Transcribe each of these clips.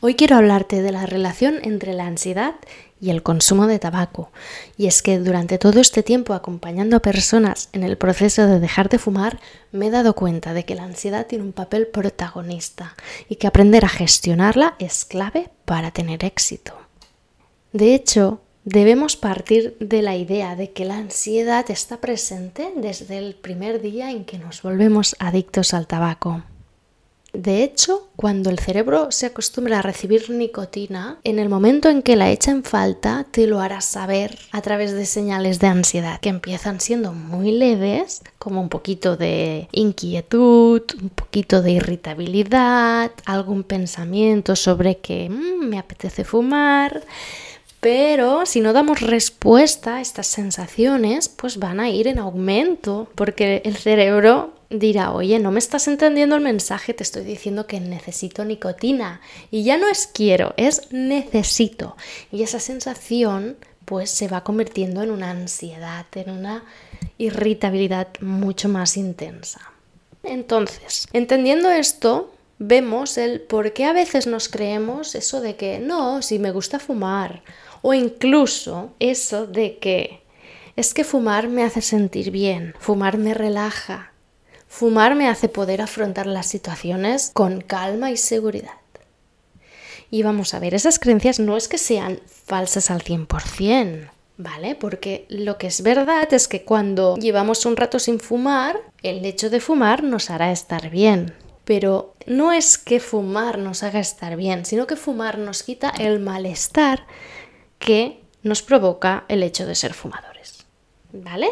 Hoy quiero hablarte de la relación entre la ansiedad y el consumo de tabaco. Y es que durante todo este tiempo acompañando a personas en el proceso de dejar de fumar, me he dado cuenta de que la ansiedad tiene un papel protagonista y que aprender a gestionarla es clave para tener éxito. De hecho, debemos partir de la idea de que la ansiedad está presente desde el primer día en que nos volvemos adictos al tabaco. De hecho, cuando el cerebro se acostumbra a recibir nicotina, en el momento en que la echa en falta, te lo hará saber a través de señales de ansiedad que empiezan siendo muy leves, como un poquito de inquietud, un poquito de irritabilidad, algún pensamiento sobre que mm, me apetece fumar. Pero si no damos respuesta a estas sensaciones, pues van a ir en aumento, porque el cerebro dirá, oye, no me estás entendiendo el mensaje, te estoy diciendo que necesito nicotina. Y ya no es quiero, es necesito. Y esa sensación pues se va convirtiendo en una ansiedad, en una irritabilidad mucho más intensa. Entonces, entendiendo esto, vemos el por qué a veces nos creemos eso de que no, si me gusta fumar, o incluso eso de que es que fumar me hace sentir bien, fumar me relaja, Fumar me hace poder afrontar las situaciones con calma y seguridad. Y vamos a ver, esas creencias no es que sean falsas al 100%, ¿vale? Porque lo que es verdad es que cuando llevamos un rato sin fumar, el hecho de fumar nos hará estar bien. Pero no es que fumar nos haga estar bien, sino que fumar nos quita el malestar que nos provoca el hecho de ser fumadores. ¿Vale?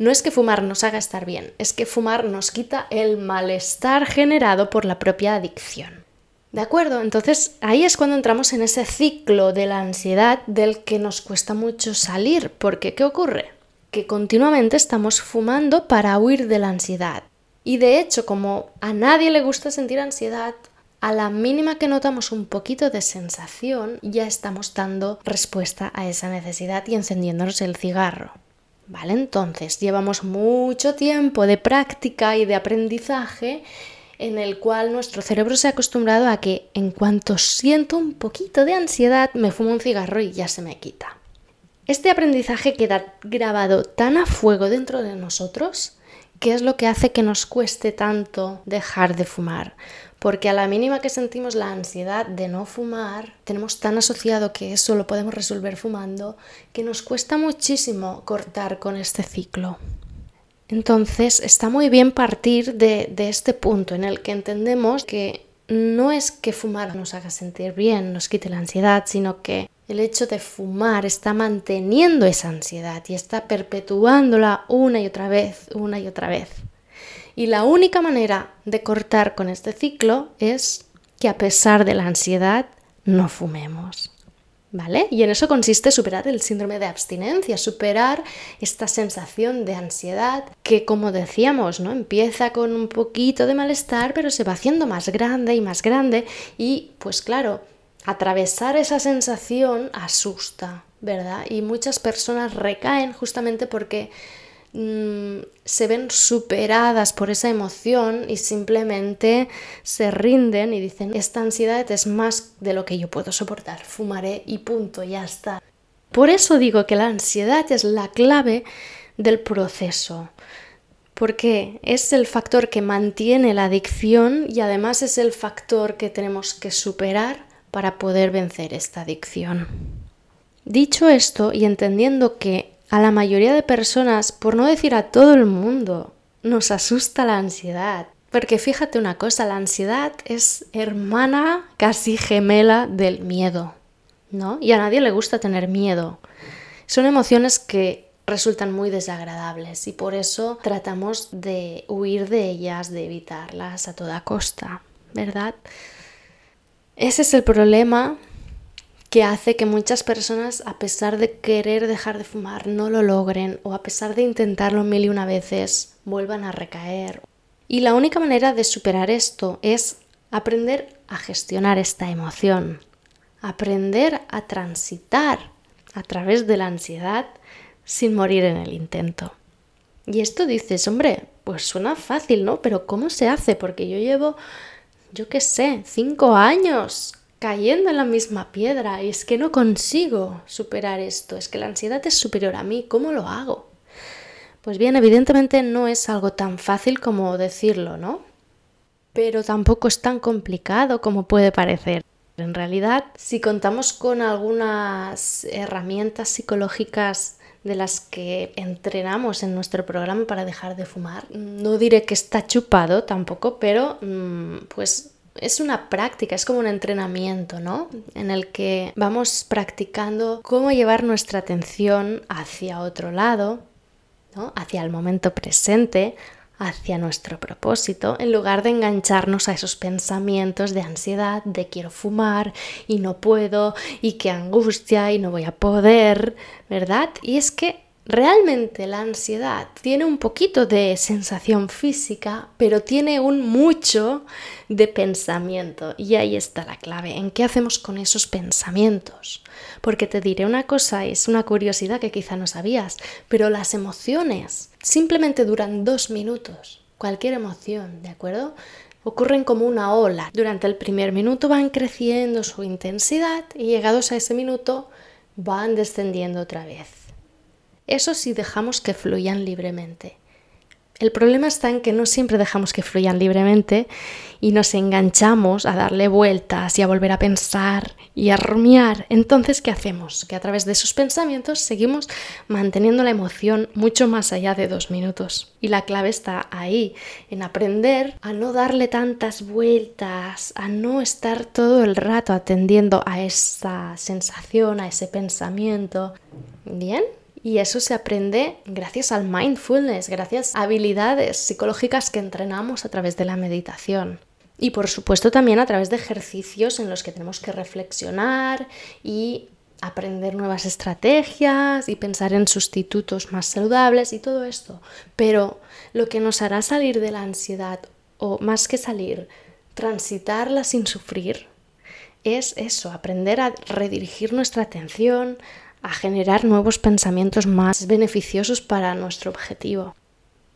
No es que fumar nos haga estar bien, es que fumar nos quita el malestar generado por la propia adicción. ¿De acuerdo? Entonces ahí es cuando entramos en ese ciclo de la ansiedad del que nos cuesta mucho salir, porque ¿qué ocurre? Que continuamente estamos fumando para huir de la ansiedad. Y de hecho, como a nadie le gusta sentir ansiedad, a la mínima que notamos un poquito de sensación, ya estamos dando respuesta a esa necesidad y encendiéndonos el cigarro. ¿Vale? Entonces, llevamos mucho tiempo de práctica y de aprendizaje en el cual nuestro cerebro se ha acostumbrado a que en cuanto siento un poquito de ansiedad me fumo un cigarro y ya se me quita. Este aprendizaje queda grabado tan a fuego dentro de nosotros que es lo que hace que nos cueste tanto dejar de fumar porque a la mínima que sentimos la ansiedad de no fumar, tenemos tan asociado que eso lo podemos resolver fumando, que nos cuesta muchísimo cortar con este ciclo. Entonces está muy bien partir de, de este punto en el que entendemos que no es que fumar nos haga sentir bien, nos quite la ansiedad, sino que el hecho de fumar está manteniendo esa ansiedad y está perpetuándola una y otra vez, una y otra vez. Y la única manera de cortar con este ciclo es que a pesar de la ansiedad no fumemos. ¿Vale? Y en eso consiste superar el síndrome de abstinencia, superar esta sensación de ansiedad que, como decíamos, ¿no? Empieza con un poquito de malestar, pero se va haciendo más grande y más grande y, pues claro, atravesar esa sensación asusta, ¿verdad? Y muchas personas recaen justamente porque Mm, se ven superadas por esa emoción y simplemente se rinden y dicen, esta ansiedad es más de lo que yo puedo soportar, fumaré y punto, ya está. Por eso digo que la ansiedad es la clave del proceso, porque es el factor que mantiene la adicción y además es el factor que tenemos que superar para poder vencer esta adicción. Dicho esto y entendiendo que a la mayoría de personas, por no decir a todo el mundo, nos asusta la ansiedad. Porque fíjate una cosa, la ansiedad es hermana, casi gemela del miedo, ¿no? Y a nadie le gusta tener miedo. Son emociones que resultan muy desagradables y por eso tratamos de huir de ellas, de evitarlas a toda costa, ¿verdad? Ese es el problema que hace que muchas personas, a pesar de querer dejar de fumar, no lo logren o a pesar de intentarlo mil y una veces, vuelvan a recaer. Y la única manera de superar esto es aprender a gestionar esta emoción, aprender a transitar a través de la ansiedad sin morir en el intento. Y esto dices, hombre, pues suena fácil, ¿no? Pero ¿cómo se hace? Porque yo llevo, yo qué sé, cinco años cayendo en la misma piedra y es que no consigo superar esto, es que la ansiedad es superior a mí, ¿cómo lo hago? Pues bien, evidentemente no es algo tan fácil como decirlo, ¿no? Pero tampoco es tan complicado como puede parecer. En realidad, si contamos con algunas herramientas psicológicas de las que entrenamos en nuestro programa para dejar de fumar, no diré que está chupado tampoco, pero mm, pues es una práctica, es como un entrenamiento, ¿no? En el que vamos practicando cómo llevar nuestra atención hacia otro lado, ¿no? Hacia el momento presente, hacia nuestro propósito, en lugar de engancharnos a esos pensamientos de ansiedad, de quiero fumar y no puedo, y qué angustia y no voy a poder, ¿verdad? Y es que Realmente la ansiedad tiene un poquito de sensación física, pero tiene un mucho de pensamiento. Y ahí está la clave, en qué hacemos con esos pensamientos. Porque te diré una cosa, es una curiosidad que quizá no sabías, pero las emociones simplemente duran dos minutos. Cualquier emoción, ¿de acuerdo? Ocurren como una ola. Durante el primer minuto van creciendo su intensidad y llegados a ese minuto van descendiendo otra vez. Eso sí dejamos que fluyan libremente. El problema está en que no siempre dejamos que fluyan libremente y nos enganchamos a darle vueltas y a volver a pensar y a rumiar. Entonces, ¿qué hacemos? Que a través de esos pensamientos seguimos manteniendo la emoción mucho más allá de dos minutos. Y la clave está ahí, en aprender a no darle tantas vueltas, a no estar todo el rato atendiendo a esa sensación, a ese pensamiento. ¿Bien? Y eso se aprende gracias al mindfulness, gracias a habilidades psicológicas que entrenamos a través de la meditación. Y por supuesto también a través de ejercicios en los que tenemos que reflexionar y aprender nuevas estrategias y pensar en sustitutos más saludables y todo esto. Pero lo que nos hará salir de la ansiedad, o más que salir, transitarla sin sufrir, es eso, aprender a redirigir nuestra atención, a generar nuevos pensamientos más beneficiosos para nuestro objetivo.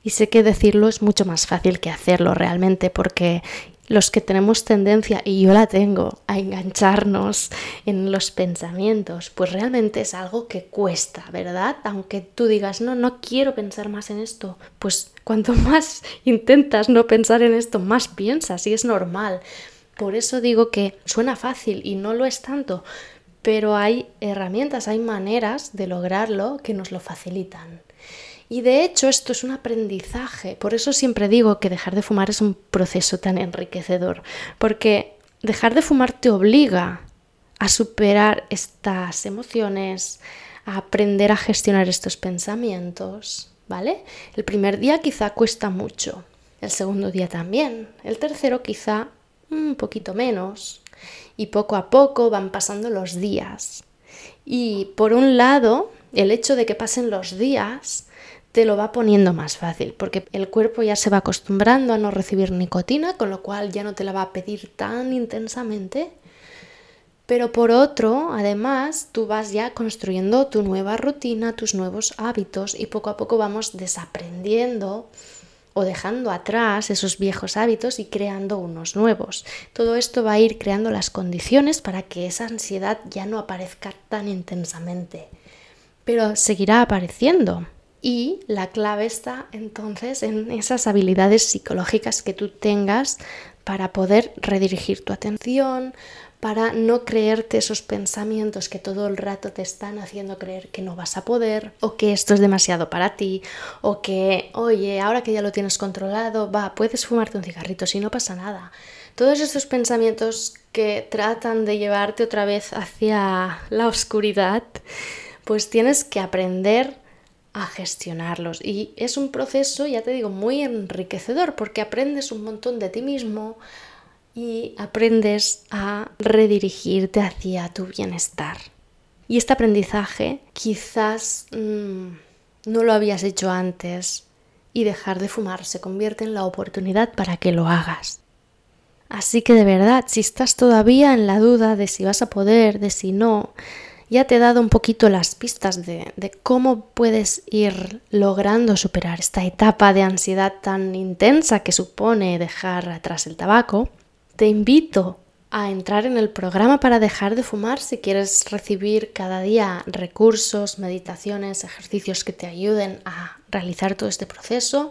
Y sé que decirlo es mucho más fácil que hacerlo realmente porque los que tenemos tendencia, y yo la tengo, a engancharnos en los pensamientos, pues realmente es algo que cuesta, ¿verdad? Aunque tú digas, no, no quiero pensar más en esto, pues cuanto más intentas no pensar en esto, más piensas y es normal. Por eso digo que suena fácil y no lo es tanto, pero hay herramientas, hay maneras de lograrlo que nos lo facilitan. Y de hecho esto es un aprendizaje, por eso siempre digo que dejar de fumar es un proceso tan enriquecedor, porque dejar de fumar te obliga a superar estas emociones, a aprender a gestionar estos pensamientos, ¿vale? El primer día quizá cuesta mucho, el segundo día también, el tercero quizá un poquito menos, y poco a poco van pasando los días. Y por un lado, el hecho de que pasen los días te lo va poniendo más fácil, porque el cuerpo ya se va acostumbrando a no recibir nicotina, con lo cual ya no te la va a pedir tan intensamente. Pero por otro, además, tú vas ya construyendo tu nueva rutina, tus nuevos hábitos y poco a poco vamos desaprendiendo o dejando atrás esos viejos hábitos y creando unos nuevos. Todo esto va a ir creando las condiciones para que esa ansiedad ya no aparezca tan intensamente, pero seguirá apareciendo. Y la clave está entonces en esas habilidades psicológicas que tú tengas para poder redirigir tu atención, para no creerte esos pensamientos que todo el rato te están haciendo creer que no vas a poder o que esto es demasiado para ti o que, oye, ahora que ya lo tienes controlado, va, puedes fumarte un cigarrito si no pasa nada. Todos estos pensamientos que tratan de llevarte otra vez hacia la oscuridad, pues tienes que aprender a gestionarlos. Y es un proceso, ya te digo, muy enriquecedor porque aprendes un montón de ti mismo, y aprendes a redirigirte hacia tu bienestar. Y este aprendizaje quizás mm, no lo habías hecho antes y dejar de fumar se convierte en la oportunidad para que lo hagas. Así que de verdad, si estás todavía en la duda de si vas a poder, de si no, ya te he dado un poquito las pistas de, de, cómo puedes ir logrando superar esta etapa de ansiedad tan intensa que supone dejar atrás el tabaco. Te invito a entrar en el programa para dejar de fumar si quieres recibir cada día recursos, meditaciones, ejercicios que te ayuden a realizar todo este proceso.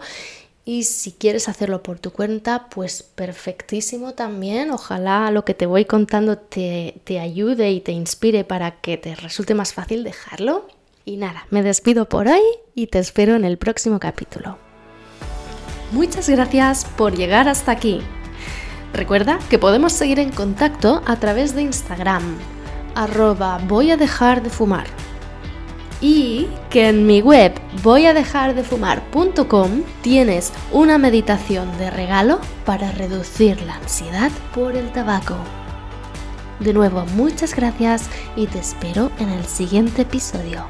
Y si quieres hacerlo por tu cuenta, pues perfectísimo también. Ojalá lo que te voy contando te, te ayude y te inspire para que te resulte más fácil dejarlo. Y nada, me despido por hoy y te espero en el próximo capítulo. Muchas gracias por llegar hasta aquí. Recuerda que podemos seguir en contacto a través de Instagram, arroba voy a dejar de fumar. Y que en mi web voyadejardefumar.com tienes una meditación de regalo para reducir la ansiedad por el tabaco. De nuevo, muchas gracias y te espero en el siguiente episodio.